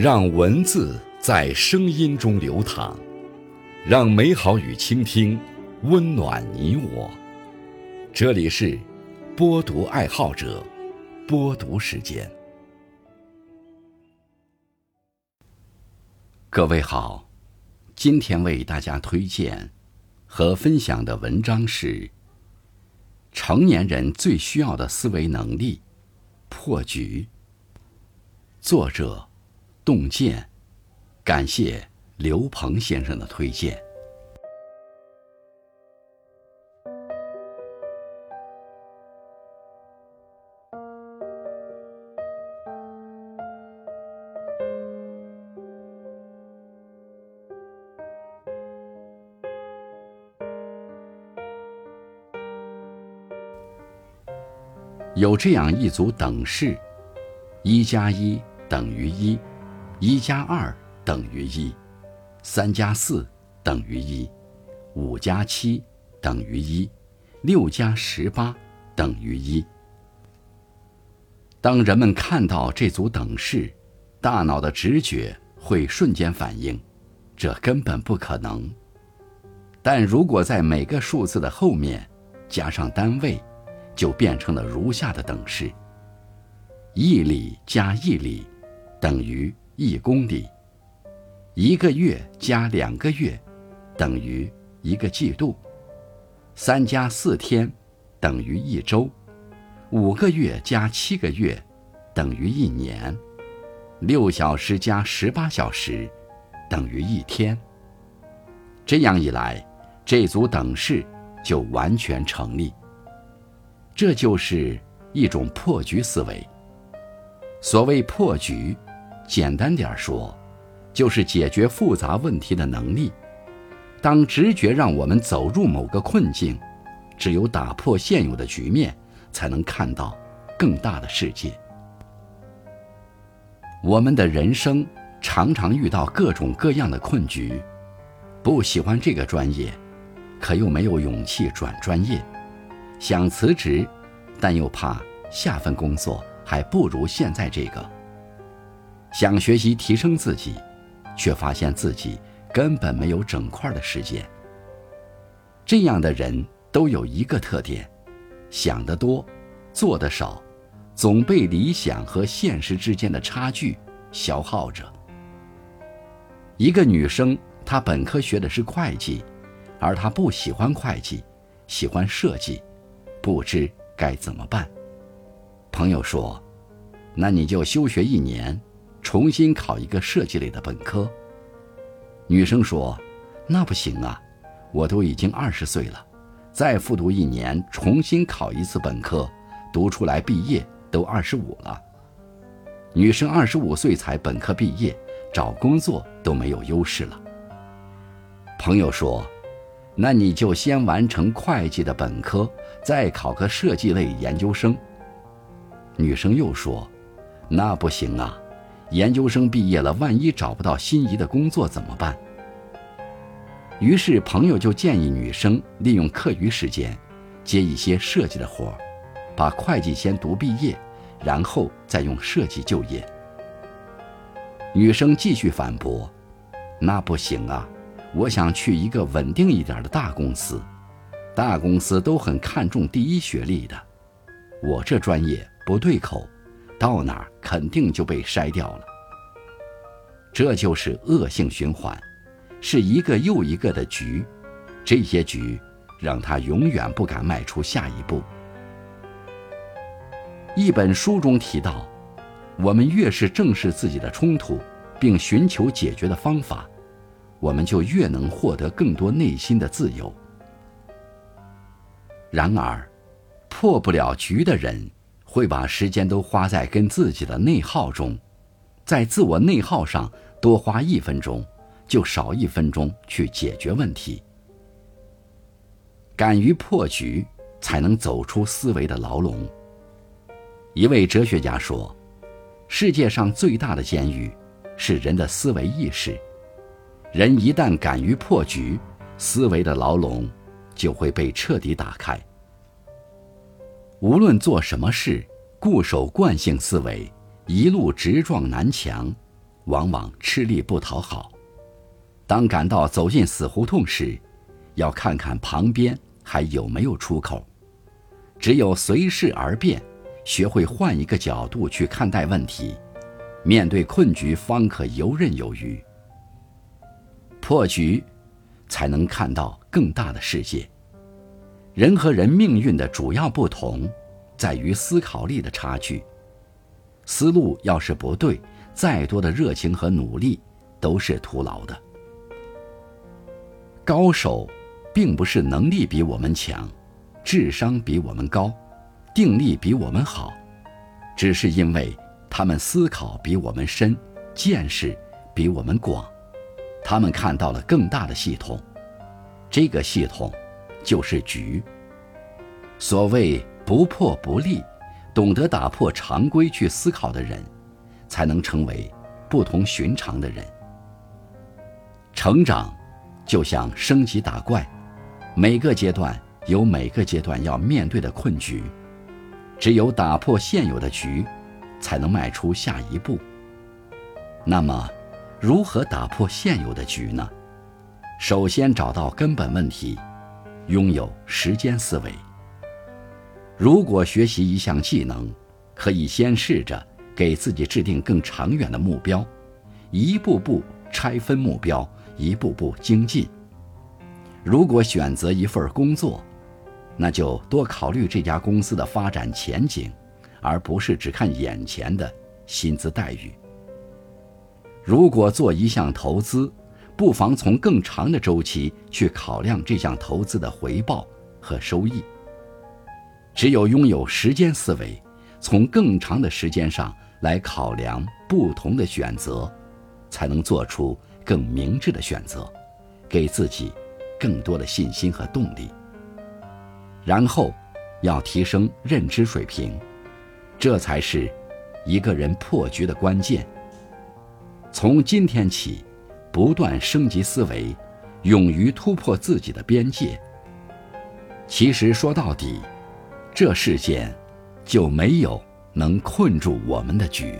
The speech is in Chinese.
让文字在声音中流淌，让美好与倾听温暖你我。这里是播读爱好者播读时间。各位好，今天为大家推荐和分享的文章是：成年人最需要的思维能力——破局。作者。洞见，感谢刘鹏先生的推荐。有这样一组等式：一加一等于一。一加二等于一，三加四等于一，五加七等于一，六加十八等于一。当人们看到这组等式，大脑的直觉会瞬间反应，这根本不可能。但如果在每个数字的后面加上单位，就变成了如下的等式：一里加一里等于。一公里，一个月加两个月，等于一个季度；三加四天，等于一周；五个月加七个月，等于一年；六小时加十八小时，等于一天。这样一来，这组等式就完全成立。这就是一种破局思维。所谓破局。简单点说，就是解决复杂问题的能力。当直觉让我们走入某个困境，只有打破现有的局面，才能看到更大的世界。我们的人生常常遇到各种各样的困局，不喜欢这个专业，可又没有勇气转专业；想辞职，但又怕下份工作还不如现在这个。想学习提升自己，却发现自己根本没有整块的时间。这样的人都有一个特点：想得多，做得少，总被理想和现实之间的差距消耗着。一个女生，她本科学的是会计，而她不喜欢会计，喜欢设计，不知该怎么办。朋友说：“那你就休学一年。”重新考一个设计类的本科。女生说：“那不行啊，我都已经二十岁了，再复读一年，重新考一次本科，读出来毕业都二十五了。女生二十五岁才本科毕业，找工作都没有优势了。”朋友说：“那你就先完成会计的本科，再考个设计类研究生。”女生又说：“那不行啊。”研究生毕业了，万一找不到心仪的工作怎么办？于是朋友就建议女生利用课余时间，接一些设计的活儿，把会计先读毕业，然后再用设计就业。女生继续反驳：“那不行啊，我想去一个稳定一点的大公司，大公司都很看重第一学历的，我这专业不对口。”到哪儿肯定就被筛掉了，这就是恶性循环，是一个又一个的局，这些局让他永远不敢迈出下一步。一本书中提到，我们越是正视自己的冲突，并寻求解决的方法，我们就越能获得更多内心的自由。然而，破不了局的人。会把时间都花在跟自己的内耗中，在自我内耗上多花一分钟，就少一分钟去解决问题。敢于破局，才能走出思维的牢笼。一位哲学家说：“世界上最大的监狱，是人的思维意识。人一旦敢于破局，思维的牢笼就会被彻底打开。”无论做什么事，固守惯性思维，一路直撞南墙，往往吃力不讨好。当感到走进死胡同时，要看看旁边还有没有出口。只有随势而变，学会换一个角度去看待问题，面对困局方可游刃有余。破局，才能看到更大的世界。人和人命运的主要不同，在于思考力的差距。思路要是不对，再多的热情和努力都是徒劳的。高手，并不是能力比我们强，智商比我们高，定力比我们好，只是因为他们思考比我们深，见识比我们广，他们看到了更大的系统。这个系统，就是局。所谓不破不立，懂得打破常规去思考的人，才能成为不同寻常的人。成长。就像升级打怪，每个阶段有每个阶段要面对的困局，只有打破现有的局，才能迈出下一步。那么，如何打破现有的局呢？首先找到根本问题，拥有时间思维。如果学习一项技能，可以先试着给自己制定更长远的目标，一步步拆分目标。一步步精进。如果选择一份工作，那就多考虑这家公司的发展前景，而不是只看眼前的薪资待遇。如果做一项投资，不妨从更长的周期去考量这项投资的回报和收益。只有拥有时间思维，从更长的时间上来考量不同的选择，才能做出。更明智的选择，给自己更多的信心和动力。然后，要提升认知水平，这才是一个人破局的关键。从今天起，不断升级思维，勇于突破自己的边界。其实说到底，这世间就没有能困住我们的局。